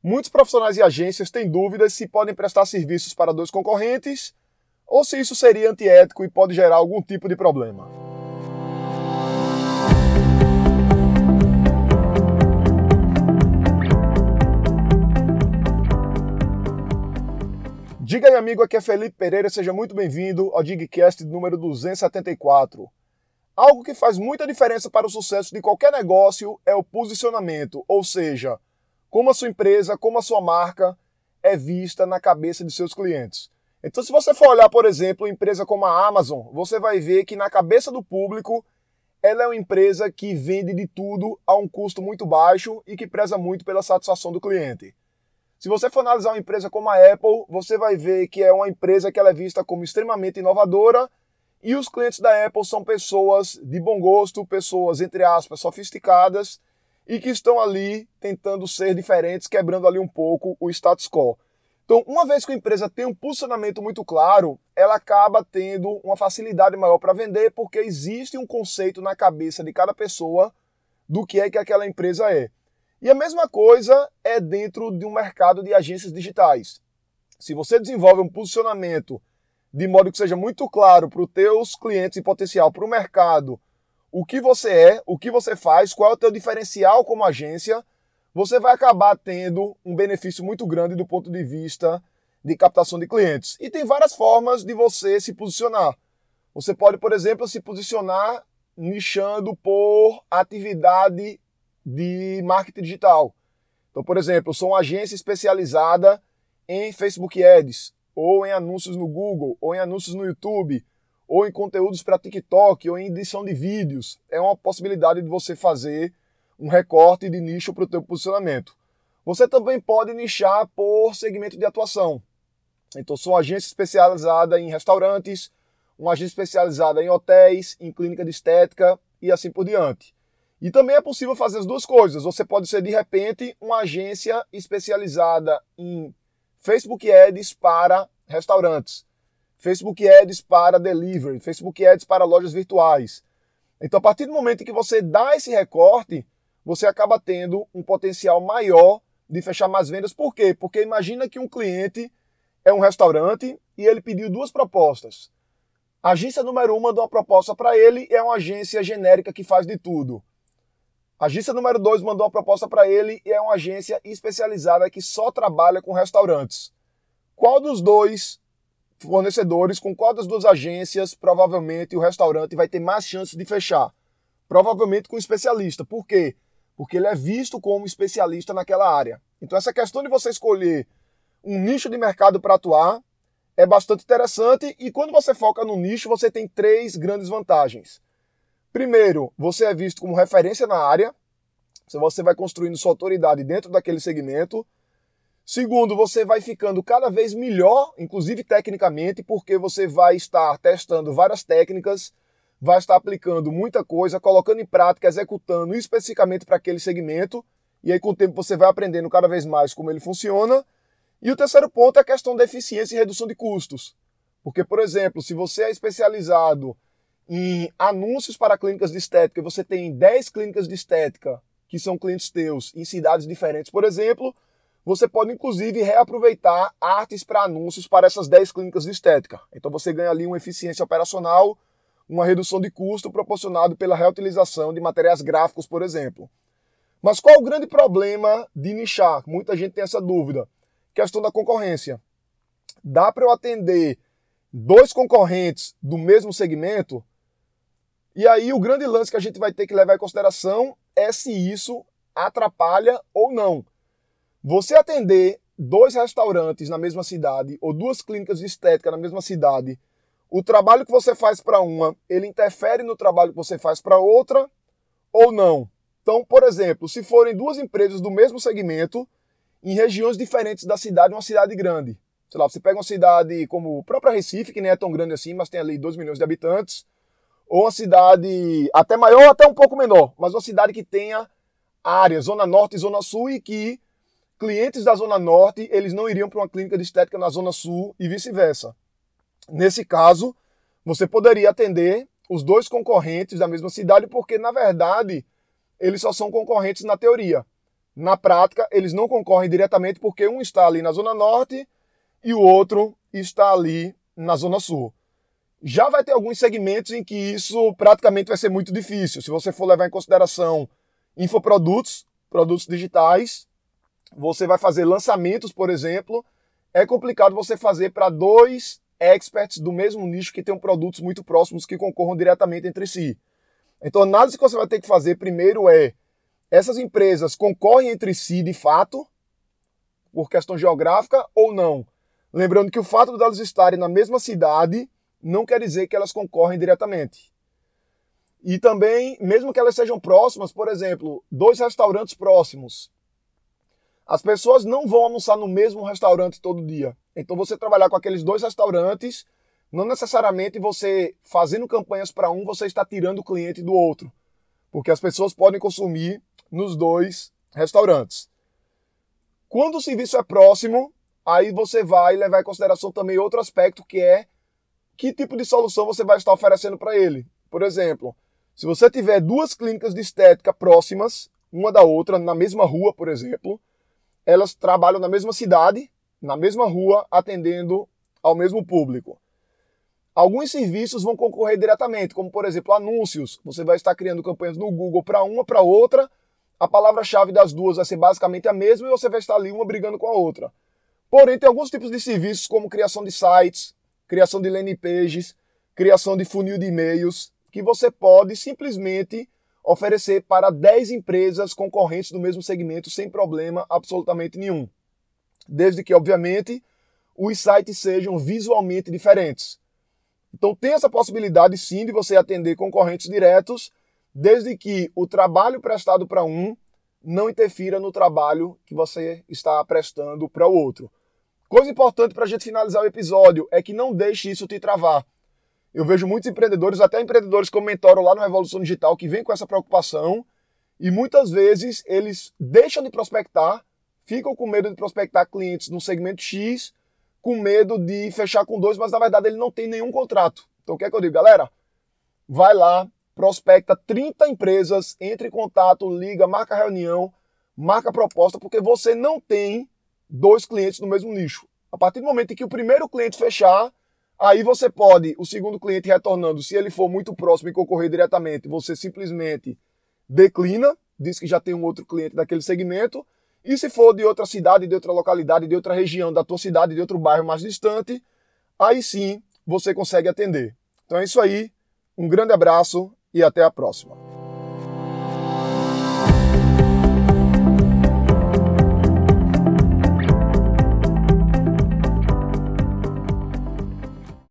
Muitos profissionais e agências têm dúvidas se podem prestar serviços para dois concorrentes ou se isso seria antiético e pode gerar algum tipo de problema. Diga aí, amigo, aqui é Felipe Pereira, seja muito bem-vindo ao Digcast número 274. Algo que faz muita diferença para o sucesso de qualquer negócio é o posicionamento, ou seja, como a sua empresa, como a sua marca é vista na cabeça de seus clientes. Então, se você for olhar, por exemplo, uma empresa como a Amazon, você vai ver que na cabeça do público ela é uma empresa que vende de tudo a um custo muito baixo e que preza muito pela satisfação do cliente. Se você for analisar uma empresa como a Apple, você vai ver que é uma empresa que ela é vista como extremamente inovadora e os clientes da Apple são pessoas de bom gosto, pessoas, entre aspas, sofisticadas e que estão ali tentando ser diferentes, quebrando ali um pouco o status quo. Então, uma vez que a empresa tem um posicionamento muito claro, ela acaba tendo uma facilidade maior para vender, porque existe um conceito na cabeça de cada pessoa do que é que aquela empresa é. E a mesma coisa é dentro de um mercado de agências digitais. Se você desenvolve um posicionamento de modo que seja muito claro para os teus clientes em potencial, para o mercado, o que você é, o que você faz, qual é o teu diferencial como agência, você vai acabar tendo um benefício muito grande do ponto de vista de captação de clientes. E tem várias formas de você se posicionar. Você pode, por exemplo, se posicionar nichando por atividade de marketing digital. Então, por exemplo, eu sou uma agência especializada em Facebook Ads, ou em anúncios no Google, ou em anúncios no YouTube, ou em conteúdos para TikTok, ou em edição de vídeos. É uma possibilidade de você fazer um recorte de nicho para o teu posicionamento. Você também pode nichar por segmento de atuação. Então, sou agência especializada em restaurantes, uma agência especializada em hotéis, em clínica de estética e assim por diante. E também é possível fazer as duas coisas. Você pode ser, de repente, uma agência especializada em Facebook Ads para restaurantes, Facebook Ads para delivery, Facebook Ads para lojas virtuais. Então, a partir do momento que você dá esse recorte, você acaba tendo um potencial maior de fechar mais vendas. Por quê? Porque imagina que um cliente é um restaurante e ele pediu duas propostas. A agência número um mandou uma proposta para ele e é uma agência genérica que faz de tudo. A agência número 2 mandou uma proposta para ele e é uma agência especializada que só trabalha com restaurantes. Qual dos dois fornecedores, com qual das duas agências, provavelmente o restaurante vai ter mais chances de fechar? Provavelmente com especialista. Por quê? Porque ele é visto como especialista naquela área. Então, essa questão de você escolher um nicho de mercado para atuar é bastante interessante e quando você foca no nicho, você tem três grandes vantagens. Primeiro, você é visto como referência na área, você vai construindo sua autoridade dentro daquele segmento. Segundo, você vai ficando cada vez melhor, inclusive tecnicamente, porque você vai estar testando várias técnicas, vai estar aplicando muita coisa, colocando em prática, executando especificamente para aquele segmento, e aí com o tempo você vai aprendendo cada vez mais como ele funciona. E o terceiro ponto é a questão da eficiência e redução de custos. Porque, por exemplo, se você é especializado em anúncios para clínicas de estética, você tem 10 clínicas de estética que são clientes teus em cidades diferentes, por exemplo, você pode inclusive reaproveitar artes para anúncios para essas 10 clínicas de estética. Então você ganha ali uma eficiência operacional, uma redução de custo proporcionado pela reutilização de materiais gráficos, por exemplo. Mas qual o grande problema de nichar? Muita gente tem essa dúvida. Questão da concorrência. Dá para eu atender dois concorrentes do mesmo segmento? E aí o grande lance que a gente vai ter que levar em consideração é se isso atrapalha ou não. Você atender dois restaurantes na mesma cidade ou duas clínicas de estética na mesma cidade, o trabalho que você faz para uma, ele interfere no trabalho que você faz para outra ou não? Então, por exemplo, se forem duas empresas do mesmo segmento em regiões diferentes da cidade, uma cidade grande. Sei lá, você pega uma cidade como a própria Recife, que nem é tão grande assim, mas tem ali 2 milhões de habitantes, ou uma cidade até maior até um pouco menor, mas uma cidade que tenha área, zona norte e zona sul e que clientes da zona norte, eles não iriam para uma clínica de estética na zona sul e vice-versa. Nesse caso, você poderia atender os dois concorrentes da mesma cidade porque na verdade eles só são concorrentes na teoria. Na prática, eles não concorrem diretamente porque um está ali na Zona Norte e o outro está ali na Zona Sul. Já vai ter alguns segmentos em que isso praticamente vai ser muito difícil. Se você for levar em consideração infoprodutos, produtos digitais, você vai fazer lançamentos, por exemplo, é complicado você fazer para dois experts do mesmo nicho que tenham produtos muito próximos que concorram diretamente entre si. Então, a análise que você vai ter que fazer primeiro é: essas empresas concorrem entre si de fato, por questão geográfica ou não? Lembrando que o fato de elas estarem na mesma cidade não quer dizer que elas concorrem diretamente. E também, mesmo que elas sejam próximas, por exemplo, dois restaurantes próximos, as pessoas não vão almoçar no mesmo restaurante todo dia. Então você trabalhar com aqueles dois restaurantes, não necessariamente você fazendo campanhas para um, você está tirando o cliente do outro. Porque as pessoas podem consumir nos dois restaurantes. Quando o serviço é próximo, aí você vai levar em consideração também outro aspecto que é que tipo de solução você vai estar oferecendo para ele. Por exemplo, se você tiver duas clínicas de estética próximas, uma da outra, na mesma rua, por exemplo, elas trabalham na mesma cidade, na mesma rua, atendendo ao mesmo público. Alguns serviços vão concorrer diretamente, como por exemplo anúncios. Você vai estar criando campanhas no Google para uma, para outra. A palavra-chave das duas vai ser basicamente a mesma e você vai estar ali uma brigando com a outra. Porém, tem alguns tipos de serviços, como criação de sites, criação de landing pages, criação de funil de e-mails, que você pode simplesmente oferecer para 10 empresas concorrentes do mesmo segmento sem problema absolutamente nenhum. Desde que, obviamente, os sites sejam visualmente diferentes. Então tem essa possibilidade sim de você atender concorrentes diretos, desde que o trabalho prestado para um não interfira no trabalho que você está prestando para o outro. Coisa importante para a gente finalizar o episódio é que não deixe isso te travar. Eu vejo muitos empreendedores, até empreendedores que mentoram lá no Revolução Digital, que vêm com essa preocupação e muitas vezes eles deixam de prospectar, ficam com medo de prospectar clientes no segmento X, com medo de fechar com dois, mas na verdade ele não tem nenhum contrato. Então o que é que eu digo, galera? Vai lá, prospecta 30 empresas, entre em contato, liga, marca reunião, marca proposta, porque você não tem dois clientes no mesmo nicho. A partir do momento em que o primeiro cliente fechar, Aí você pode, o segundo cliente retornando, se ele for muito próximo e concorrer diretamente, você simplesmente declina, diz que já tem um outro cliente daquele segmento. E se for de outra cidade, de outra localidade, de outra região, da tua cidade, de outro bairro mais distante, aí sim você consegue atender. Então é isso aí. Um grande abraço e até a próxima.